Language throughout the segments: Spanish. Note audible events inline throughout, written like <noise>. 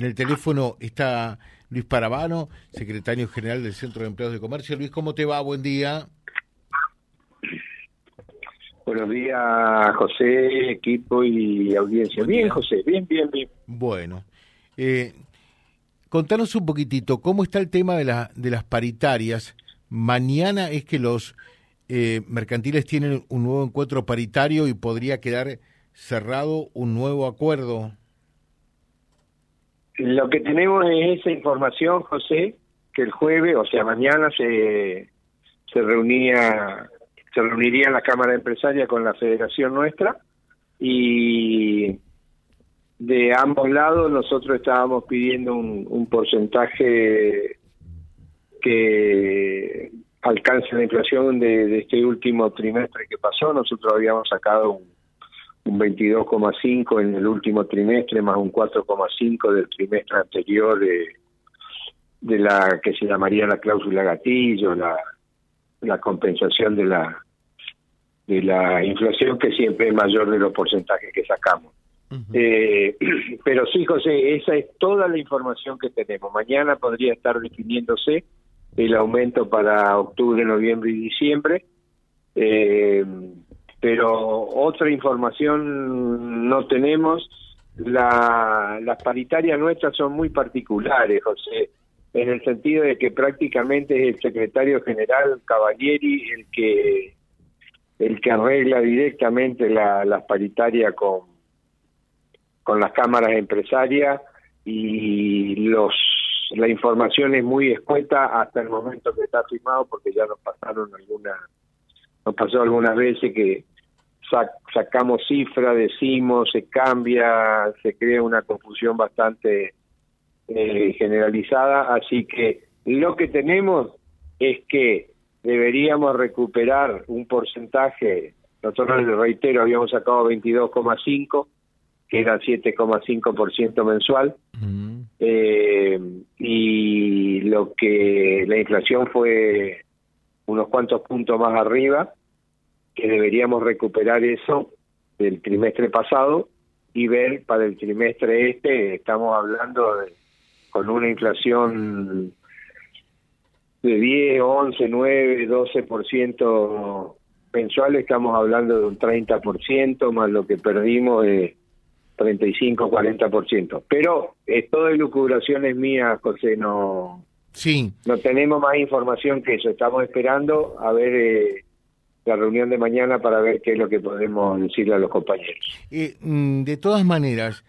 En el teléfono está Luis Parabano, secretario general del Centro de Empleados de Comercio. Luis, ¿cómo te va? Buen día. Buenos días, José, equipo y audiencia. bien, José, bien, bien, bien. Bueno, eh, contanos un poquitito, ¿cómo está el tema de, la, de las paritarias? Mañana es que los eh, mercantiles tienen un nuevo encuentro paritario y podría quedar cerrado un nuevo acuerdo. Lo que tenemos es esa información, José, que el jueves, o sea, mañana se, se reunía se reuniría la Cámara Empresaria con la Federación nuestra y de ambos lados nosotros estábamos pidiendo un, un porcentaje que alcance la inflación de, de, este último trimestre que pasó. Nosotros habíamos sacado un un 22,5 en el último trimestre, más un 4,5 del trimestre anterior de, de la que se llamaría la cláusula gatillo, la, la compensación de la de la inflación que siempre es mayor de los porcentajes que sacamos. eh, <clears throat> pero sí, José, esa es toda la información que tenemos. Mañana podría estar definiéndose el aumento para octubre, noviembre y diciembre. Eh, pero otra información no tenemos. La, las paritarias nuestras son muy particulares, José, en el sentido de que prácticamente es el secretario general Cavalieri el que el que arregla directamente la, las paritarias con con las cámaras empresarias y los la información es muy escueta hasta el momento que está firmado porque ya nos pasaron algunas nos pasó algunas veces que sacamos cifra, decimos, se cambia, se crea una confusión bastante eh, generalizada, así que lo que tenemos es que deberíamos recuperar un porcentaje, nosotros les reitero, habíamos sacado 22,5, que era 7,5% mensual, eh, y lo que la inflación fue unos cuantos puntos más arriba, que deberíamos recuperar eso del trimestre pasado y ver para el trimestre este, estamos hablando de, con una inflación de 10, 11, 9, 12% mensual, estamos hablando de un 30%, más lo que perdimos de 35, 40%. Pero esto de lucubraciones mías, José, no, sí. no tenemos más información que eso. Estamos esperando a ver eh, la reunión de mañana para ver qué es lo que podemos decirle a los compañeros. Eh, mm, de todas maneras,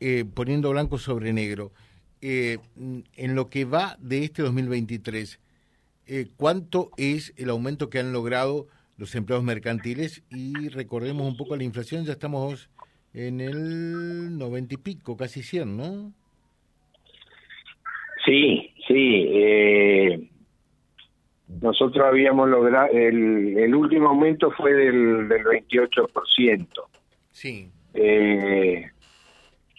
eh, poniendo blanco sobre negro, eh, mm, en lo que va de este 2023, ¿cuánto es el aumento que han logrado los empleados mercantiles? Y recordemos un poco la inflación, ya estamos en el noventa y pico, casi 100, ¿no? Sí, sí. Eh, nosotros habíamos logrado, el, el último aumento fue del, del 28%. Sí. Eh,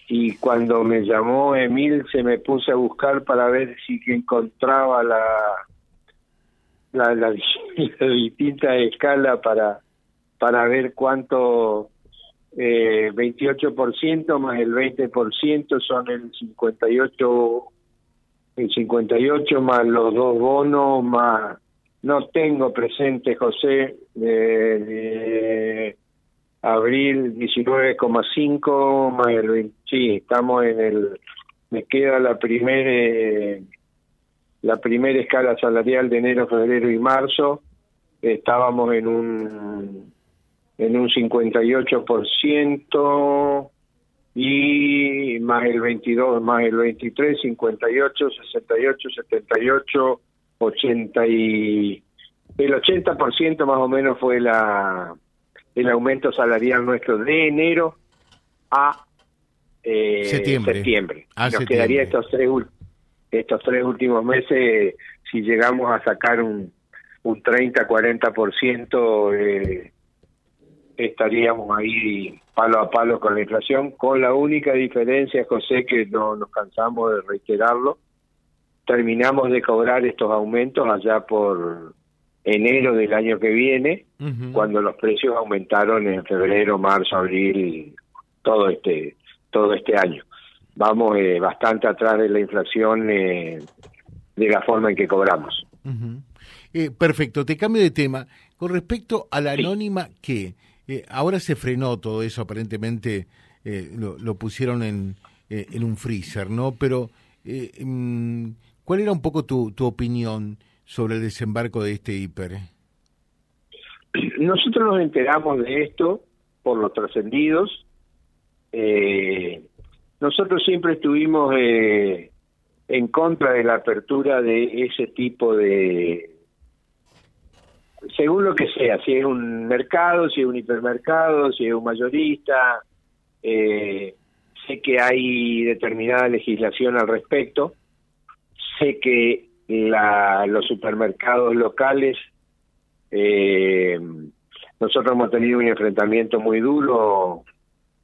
y cuando me llamó Emil se me puse a buscar para ver si encontraba la, la, la, <laughs> la distinta escala para, para ver cuánto eh, 28% más el 20% son el 58 el 58 más los dos bonos más no tengo presente, José, de, abril 19,5 más el 20, sí, estamos en el, me queda la primera, eh, la primera escala salarial de enero, febrero y marzo, estábamos en un, en un 58% y más el 22, más el 23, 58, 68, 78, 80 y el 80% más o menos fue la el aumento salarial nuestro de enero a eh, septiembre. Nos quedaría estos tres estos tres últimos meses si llegamos a sacar un un 30 40% eh, estaríamos ahí palo a palo con la inflación con la única diferencia José que no nos cansamos de reiterarlo terminamos de cobrar estos aumentos allá por enero del año que viene, cuando los precios aumentaron en febrero, marzo, abril, todo este todo este año. vamos eh, bastante atrás de la inflación de la forma en que cobramos. perfecto, te cambio de tema. Con respecto a la anónima, ¿qué? ahora se frenó todo eso, aparentemente lo, lo, pusieron en, en un freezer, ¿no? Pero, mm, ¿cuál era un poco tu, tu opinión sobre el desembarco de este hiper? Nosotros nos enteramos de esto por los trascendidos. Eh, nosotros siempre estuvimos eh, en contra de la apertura de ese tipo de, según lo que sea, si es un mercado, si es un hipermercado, si es un mayorista, eh, sé que hay determinada legislación al respecto, que la, los supermercados locales eh, nosotros hemos tenido un enfrentamiento muy duro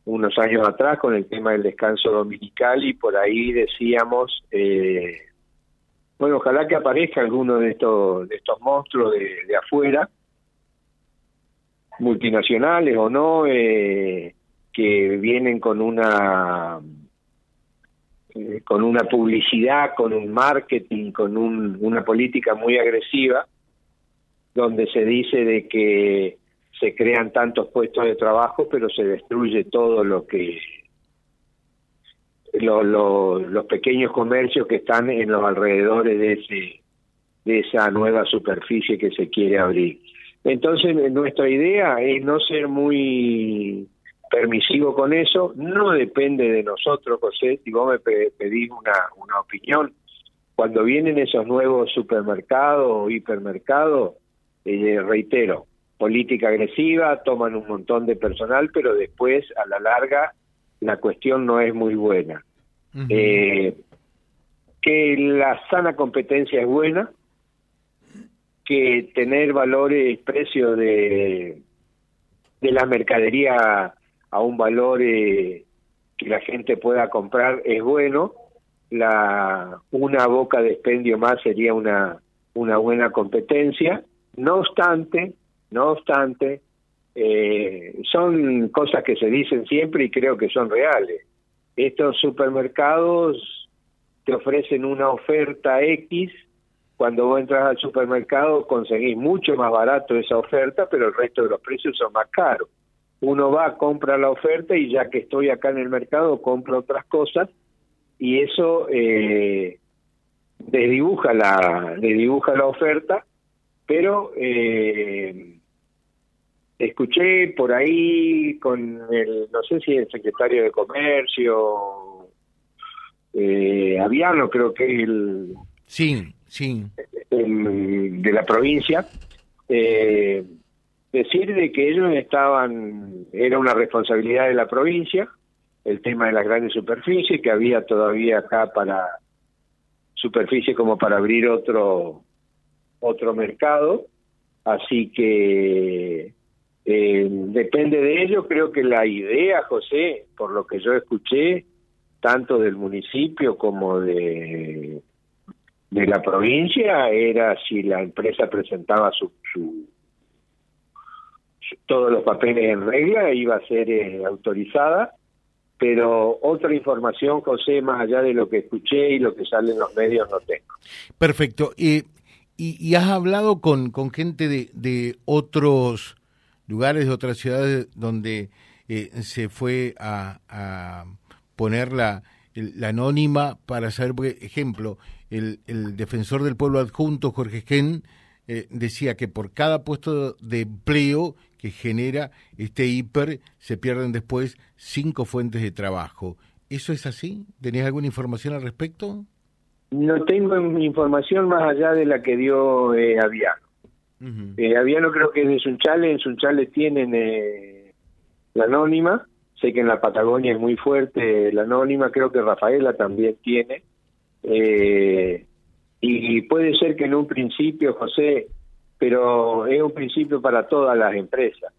unos años atrás con el tema del descanso dominical y por ahí decíamos, eh, bueno, ojalá que aparezca alguno de estos, de estos monstruos de, afuera, multinacionales o no, eh, que vienen con una eh, con una publicidad, con un marketing, con una política muy agresiva donde se dice de que se crean tantos puestos de trabajo, pero se destruye todo lo que los pequeños comercios que están en los alrededores de ese de esa nueva superficie que se quiere abrir. Entonces nuestra idea es no ser muy permisivo con eso, no depende de nosotros, José, si vos me pedís una, una opinión, cuando vienen esos nuevos supermercados o hipermercados, eh, reitero, política agresiva, toman un montón de personal, pero después, a la larga, la cuestión no es muy buena. eh, que la sana competencia es buena, que tener valores, precios de, de la mercadería a un valor eh, que la gente pueda comprar es bueno, la una boca de expendio más sería una, una buena competencia no obstante, no obstante, eh, son cosas que se dicen siempre y creo que son reales. Estos supermercados te ofrecen una oferta X, cuando vos entras al supermercado conseguís mucho más barato esa oferta, pero el resto de los precios son más caros. Uno va, compra la oferta y ya que estoy acá en el mercado, compro otras cosas y eso eh, desdibuja la desdibuja la oferta pero eh, escuché por ahí con el, no sé si el secretario de Comercio, eh, Aviano creo que es el... Sí, sí. de la provincia, eh, decir de que ellos estaban, era una responsabilidad de la provincia, el tema de las grandes superficies, que había todavía acá para superficie como para abrir otro otro mercado, así que eh, depende de ello. Creo que la idea, José, por lo que yo escuché, tanto del municipio como de, de la provincia, era si la empresa presentaba su, su, todos los papeles en regla, iba a ser eh, autorizada. Pero otra información, José, más allá de lo que escuché y lo que sale en los medios, no tengo. Perfecto. Y y, has hablado con, con gente de, de, otros lugares, de otras ciudades donde eh, se fue a, a poner la, la, anónima para saber, por ejemplo, el, el defensor del pueblo adjunto, Jorge Gen, eh, decía que por cada puesto de empleo que genera este hiper, se pierden después cinco fuentes de trabajo. ¿Eso es así? ¿Tenías alguna información al respecto? No tengo información más allá de la que dio eh, Aviano. eh, Aviano creo que es de Sunchales, en Sunchales tienen eh, la anónima, sé que en la Patagonia es muy fuerte la anónima, creo que Rafaela también tiene, eh, y puede ser que en un principio, José, pero es un principio para todas las empresas.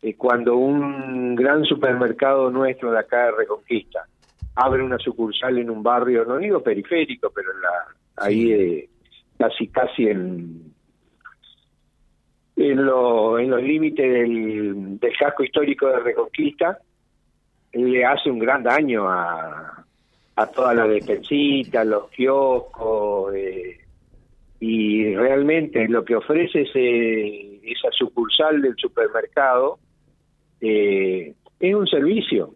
Eh, cuando un gran supermercado nuestro de acá de Reconquista abre una sucursal en un barrio, no digo periférico, pero en la, ahí eh, casi casi en en, lo, en los límites del, del casco histórico de Reconquista, le hace un gran daño a, a todas las despensitas, los kioscos, eh, y realmente lo que ofrece ese, esa sucursal del supermercado eh, es un servicio,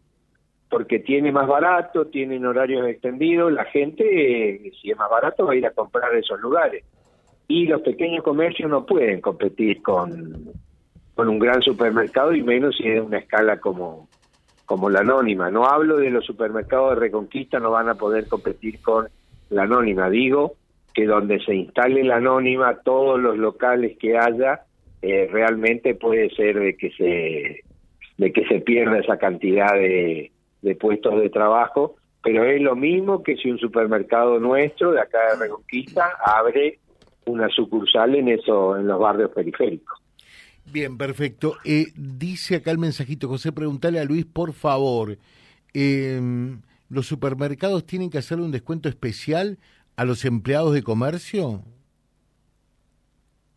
porque tiene más barato, tienen horarios extendidos, la gente, eh, si es más barato, va a ir a comprar esos lugares. Y los pequeños comercios no pueden competir con, con un gran supermercado y menos si es una escala como, como la anónima. No hablo de los supermercados de Reconquista, no van a poder competir con la anónima. Digo que donde se instale la anónima, todos los locales que haya, eh, realmente puede ser de que se de que se pierda esa cantidad de, de puestos de trabajo, pero es lo mismo que si un supermercado nuestro de acá de Reconquista abre una sucursal en eso en los barrios periféricos. Bien, perfecto. Eh, dice acá el mensajito, José, preguntale a Luis, por favor, em, ¿los supermercados tienen que hacer un descuento especial a los empleados de comercio?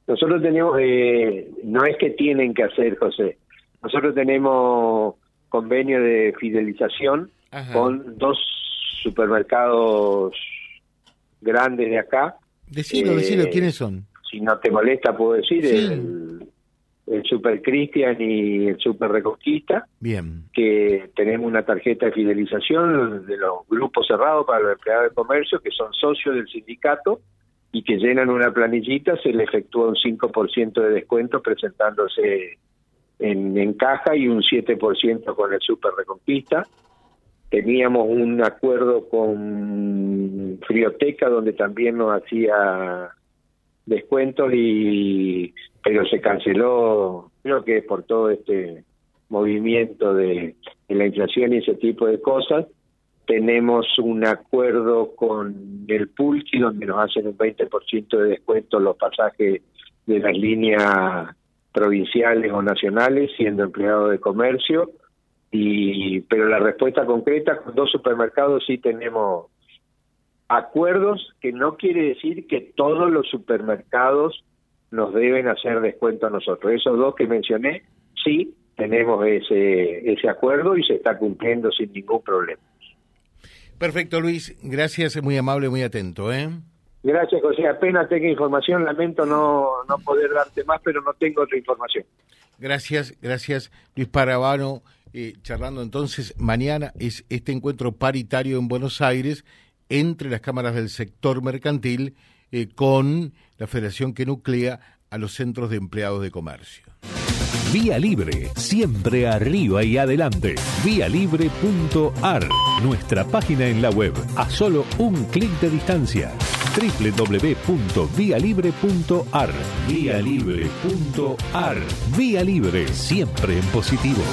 Nosotros tenemos, eh, no es que tienen que hacer, José, nosotros tenemos convenio de fidelización con dos supermercados grandes de acá. Decilo, decilo, eh, ¿quiénes son? Si no te molesta, puedo decir, el, el Super Cristian y el Super Reconquista. Bien. Que tenemos una tarjeta de fidelización de los grupos cerrados para los empleados de comercio que son socios del sindicato y que llenan una planillita, se le efectúa un 5% de descuento presentándose en, en caja y un 7% con el Super Reconquista. Teníamos un acuerdo con Frioteca donde también nos hacía descuentos y pero se canceló creo que por todo este movimiento de, la inflación y ese tipo de cosas. Tenemos un acuerdo con el Pulki donde nos hacen un 20% de descuento los pasajes de las líneas provinciales o nacionales siendo empleado de comercio. Y pero la respuesta concreta con dos supermercados sí tenemos acuerdos que no quiere decir que todos los supermercados nos deben hacer descuento a nosotros. Esos dos que mencioné, sí tenemos ese, ese acuerdo y se está cumpliendo sin ningún problema. Perfecto, Luis. Gracias, muy amable, muy atento. ¿eh? Gracias, José. Apenas tengo información, lamento no, no poder darte más, pero no tengo otra información. Gracias, gracias, Luis Parabano. Eh, charlando entonces, mañana es este encuentro paritario en Buenos Aires entre las cámaras del sector mercantil eh, con la federación que nuclea a los centros de empleados de comercio. Vía Libre, siempre arriba y adelante. Vialibre.ar, nuestra página en la web, a solo un clic de distancia. www.vialibre.ar, vialibre.ar. Vía Libre, siempre en positivo.